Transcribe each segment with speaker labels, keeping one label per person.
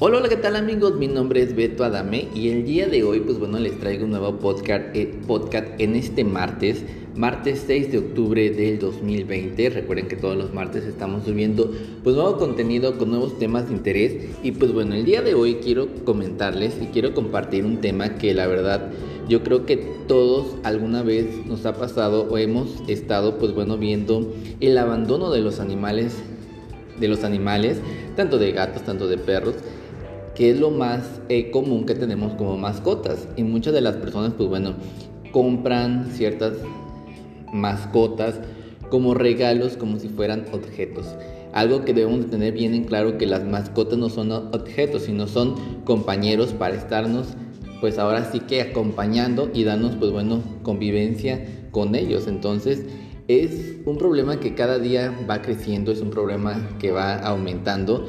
Speaker 1: Hola, hola, ¿qué tal amigos? Mi nombre es Beto Adame y el día de hoy, pues bueno, les traigo un nuevo podcast, eh, podcast en este martes, martes 6 de octubre del 2020. Recuerden que todos los martes estamos subiendo pues nuevo contenido con nuevos temas de interés y pues bueno, el día de hoy quiero comentarles y quiero compartir un tema que la verdad yo creo que todos alguna vez nos ha pasado o hemos estado pues bueno viendo el abandono de los animales de los animales, tanto de gatos, tanto de perros que es lo más eh, común que tenemos como mascotas. Y muchas de las personas, pues bueno, compran ciertas mascotas como regalos, como si fueran objetos. Algo que debemos de tener bien en claro que las mascotas no son objetos, sino son compañeros para estarnos, pues ahora sí que acompañando y darnos, pues bueno, convivencia con ellos. Entonces, es un problema que cada día va creciendo, es un problema que va aumentando,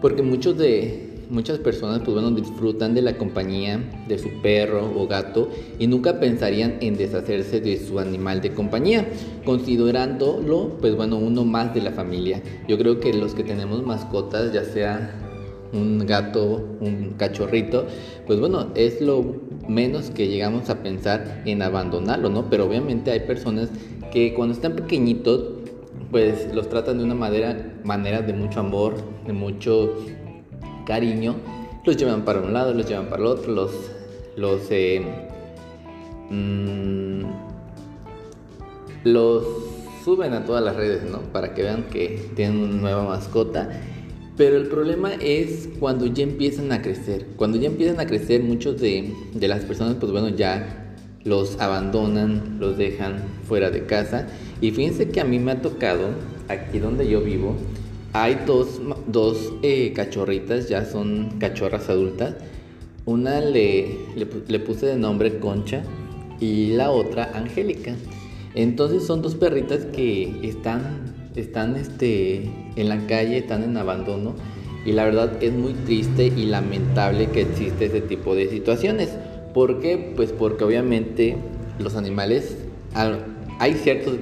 Speaker 1: porque muchos de, muchas personas pues bueno disfrutan de la compañía de su perro o gato y nunca pensarían en deshacerse de su animal de compañía, considerándolo pues bueno uno más de la familia. Yo creo que los que tenemos mascotas, ya sea un gato, un cachorrito, pues bueno, es lo menos que llegamos a pensar en abandonarlo, ¿no? Pero obviamente hay personas que cuando están pequeñitos, pues los tratan de una manera, manera de mucho amor, de mucho cariño, los llevan para un lado, los llevan para el otro, los, los, eh, mm, los suben a todas las redes, ¿no? Para que vean que tienen una nueva mascota. Pero el problema es cuando ya empiezan a crecer. Cuando ya empiezan a crecer, muchos de, de las personas, pues bueno, ya los abandonan, los dejan fuera de casa. Y fíjense que a mí me ha tocado, aquí donde yo vivo, hay dos, dos eh, cachorritas, ya son cachorras adultas. Una le, le, puse de nombre Concha y la otra Angélica. Entonces son dos perritas que están, están este, en la calle, están en abandono. Y la verdad es muy triste y lamentable que existe ese tipo de situaciones. ¿Por qué? Pues porque obviamente los animales, hay ciertos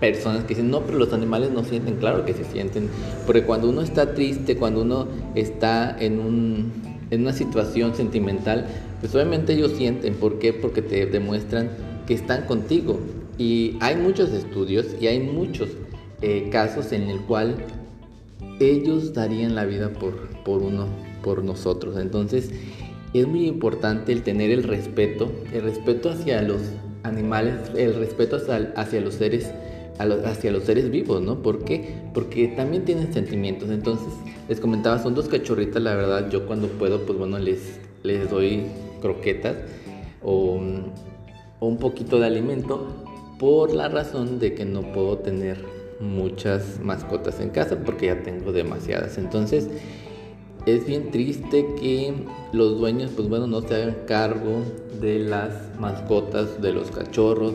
Speaker 1: personas que dicen, no, pero los animales no sienten, claro que se sienten, porque cuando uno está triste, cuando uno está en, un, en una situación sentimental, pues obviamente ellos sienten, ¿por qué? Porque te demuestran que están contigo. Y hay muchos estudios y hay muchos eh, casos en el cual ellos darían la vida por, por uno, por nosotros. Entonces es muy importante el tener el respeto, el respeto hacia los animales, el respeto hacia, hacia los seres hacia los seres vivos, ¿no? ¿Por qué? Porque también tienen sentimientos. Entonces, les comentaba, son dos cachorritas, la verdad, yo cuando puedo, pues bueno, les, les doy croquetas o, o un poquito de alimento por la razón de que no puedo tener muchas mascotas en casa porque ya tengo demasiadas. Entonces, es bien triste que los dueños, pues bueno, no se hagan cargo de las mascotas, de los cachorros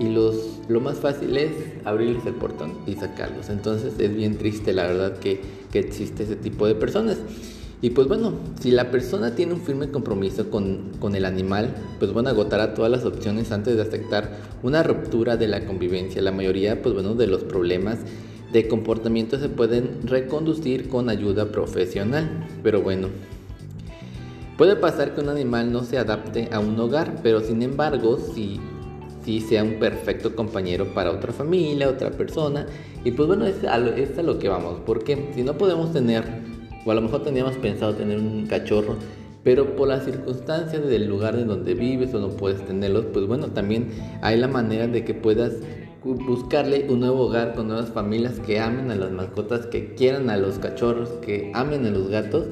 Speaker 1: y los, lo más fácil es abrirles el portón y sacarlos. Entonces es bien triste la verdad que, que, existe ese tipo de personas. Y pues bueno, si la persona tiene un firme compromiso con, con el animal, pues bueno, agotará todas las opciones antes de aceptar una ruptura de la convivencia. La mayoría, pues bueno, de los problemas de comportamiento se pueden reconducir con ayuda profesional. Pero bueno, puede pasar que un animal no se adapte a un hogar, pero sin embargo, si si sea un perfecto compañero para otra familia, otra persona. Y pues bueno, es a, lo, es a lo que vamos, porque si no podemos tener, o a lo mejor teníamos pensado tener un cachorro, pero por las circunstancias del lugar en donde vives o no puedes tenerlos, pues bueno, también hay la manera de que puedas buscarle un nuevo hogar con nuevas familias que amen a las mascotas, que quieran a los cachorros, que amen a los gatos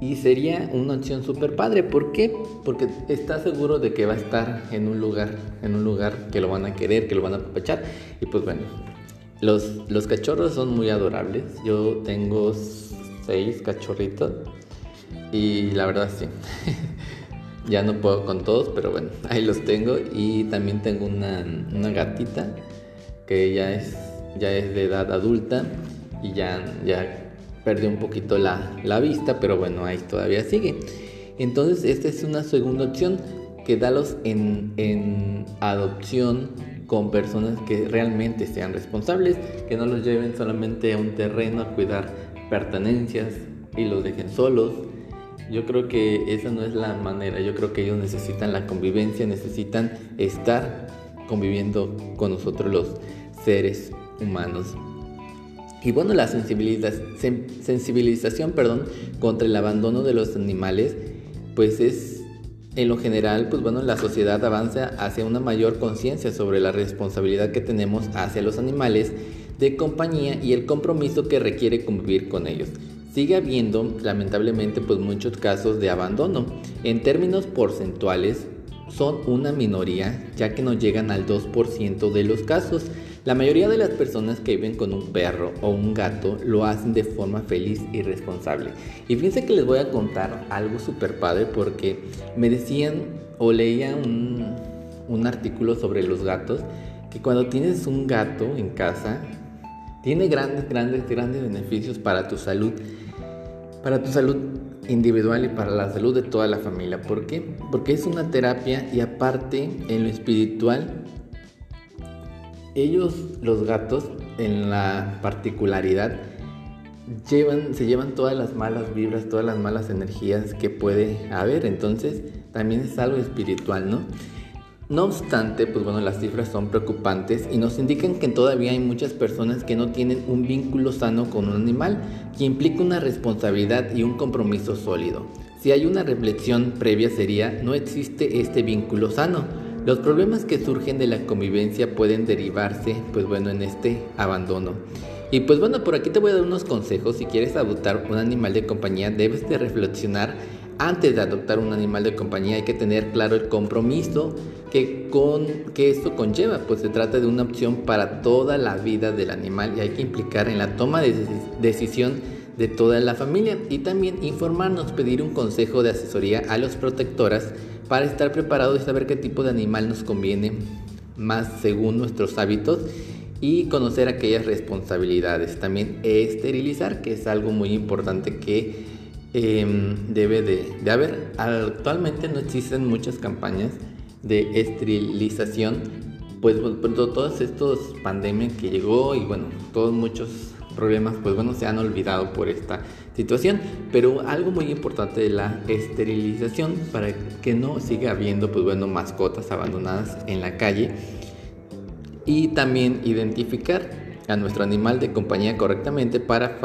Speaker 1: y sería una opción súper padre. ¿Por qué? Porque está seguro de que va a estar en un lugar, en un lugar que lo van a querer, que lo van a aprovechar. Y pues bueno, los, los cachorros son muy adorables. Yo tengo seis cachorritos. Y la verdad sí. ya no puedo con todos, pero bueno, ahí los tengo. Y también tengo una, una gatita que ya es, ya es de edad adulta y ya, ya perdió un poquito la, vista, pero bueno, ahí todavía sigue. Entonces, esta es una segunda opción, que dalos en, en adopción con personas que realmente sean responsables, que no los lleven solamente a un terreno a cuidar pertenencias y los dejen solos, Yo creo que esa no es la manera. Yo creo que ellos necesitan la convivencia, necesitan estar conviviendo con nosotros los seres humanos. Y bueno, la sensibilización perdón, contra el abandono de los animales, pues es en lo general, pues bueno, la sociedad avanza hacia una mayor conciencia sobre la responsabilidad que tenemos hacia los animales de compañía y el compromiso que requiere convivir con ellos. Sigue habiendo, lamentablemente, pues muchos casos de abandono. En términos porcentuales, son una minoría, ya que no llegan al 2% de los casos. La mayoría de las personas que viven con un perro o un gato lo hacen de forma feliz y responsable. Y fíjense que les voy a contar algo súper padre porque me decían o leía un, un artículo sobre los gatos que cuando tienes un gato en casa tiene grandes, grandes, grandes beneficios para tu salud. Para tu salud individual y para la salud de toda la familia. ¿Por qué? Porque es una terapia y aparte en lo espiritual ellos, los gatos, en la particularidad, llevan, se llevan todas las malas vibras, todas las malas energías que puede haber. Entonces, también es algo espiritual, ¿no? No obstante, pues bueno, las cifras son preocupantes y nos indican que todavía hay muchas personas que no tienen un vínculo sano con un animal, que implica una responsabilidad y un compromiso sólido. Si hay una reflexión previa sería, no existe este vínculo sano los problemas que surgen de la convivencia pueden derivarse, pues bueno, en este abandono. Y pues bueno, por aquí te voy a dar unos consejos. Si quieres adoptar un animal de compañía, debes de reflexionar antes de adoptar un animal de compañía. Hay que tener claro el compromiso que, con, que esto conlleva. Pues se trata de una opción para toda la vida del animal y hay que implicar en la toma de decisión de toda la familia y también informarnos, pedir un consejo de asesoría a los protectoras para estar preparados y saber qué tipo de animal nos conviene más según nuestros hábitos y conocer aquellas responsabilidades. También esterilizar, que es algo muy importante que em, debe de, haber. Actualmente no existen muchas campañas de esterilización, pues, pues todos estos pandemias que llegó y bueno, todos muchos problemas, pues bueno, se han olvidado por esta situación. Pero algo muy importante de la esterilización para que no siga habiendo, pues bueno, mascotas abandonadas en la calle. Y también identificar a nuestro animal de compañía correctamente para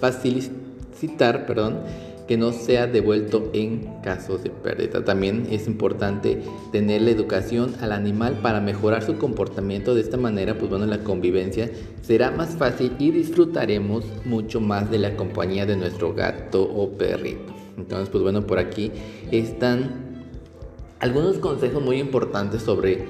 Speaker 1: facilitar, perdón, que no sea devuelto en caso de pérdida. También es importante tener la educación al animal para mejorar su comportamiento. De esta manera, pues bueno, la convivencia será más fácil y disfrutaremos mucho más de la compañía de nuestro gato o perrito. Entonces, pues bueno, por aquí están algunos consejos muy importantes sobre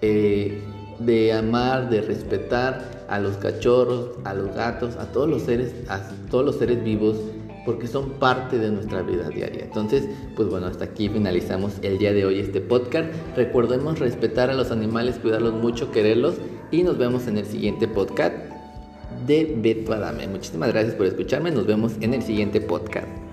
Speaker 1: eh, de amar, de respetar a los cachorros, a los gatos, a todos los seres, a todos los seres vivos porque son parte de nuestra vida diaria. Entonces, pues bueno, hasta aquí finalizamos el día de hoy este podcast. Recordemos respetar a los animales, cuidarlos mucho, quererlos y nos vemos en el siguiente podcast de Beto Adame. Muchísimas gracias por escucharme, nos vemos en el siguiente podcast.